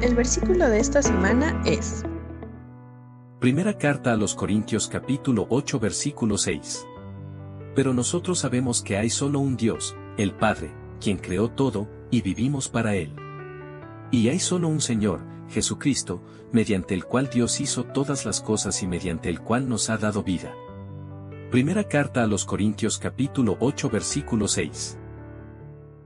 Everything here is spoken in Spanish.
El versículo de esta semana es Primera carta a los Corintios capítulo 8 versículo 6. Pero nosotros sabemos que hay solo un Dios, el Padre, quien creó todo, y vivimos para Él. Y hay solo un Señor, Jesucristo, mediante el cual Dios hizo todas las cosas y mediante el cual nos ha dado vida. Primera carta a los Corintios capítulo 8 versículo 6.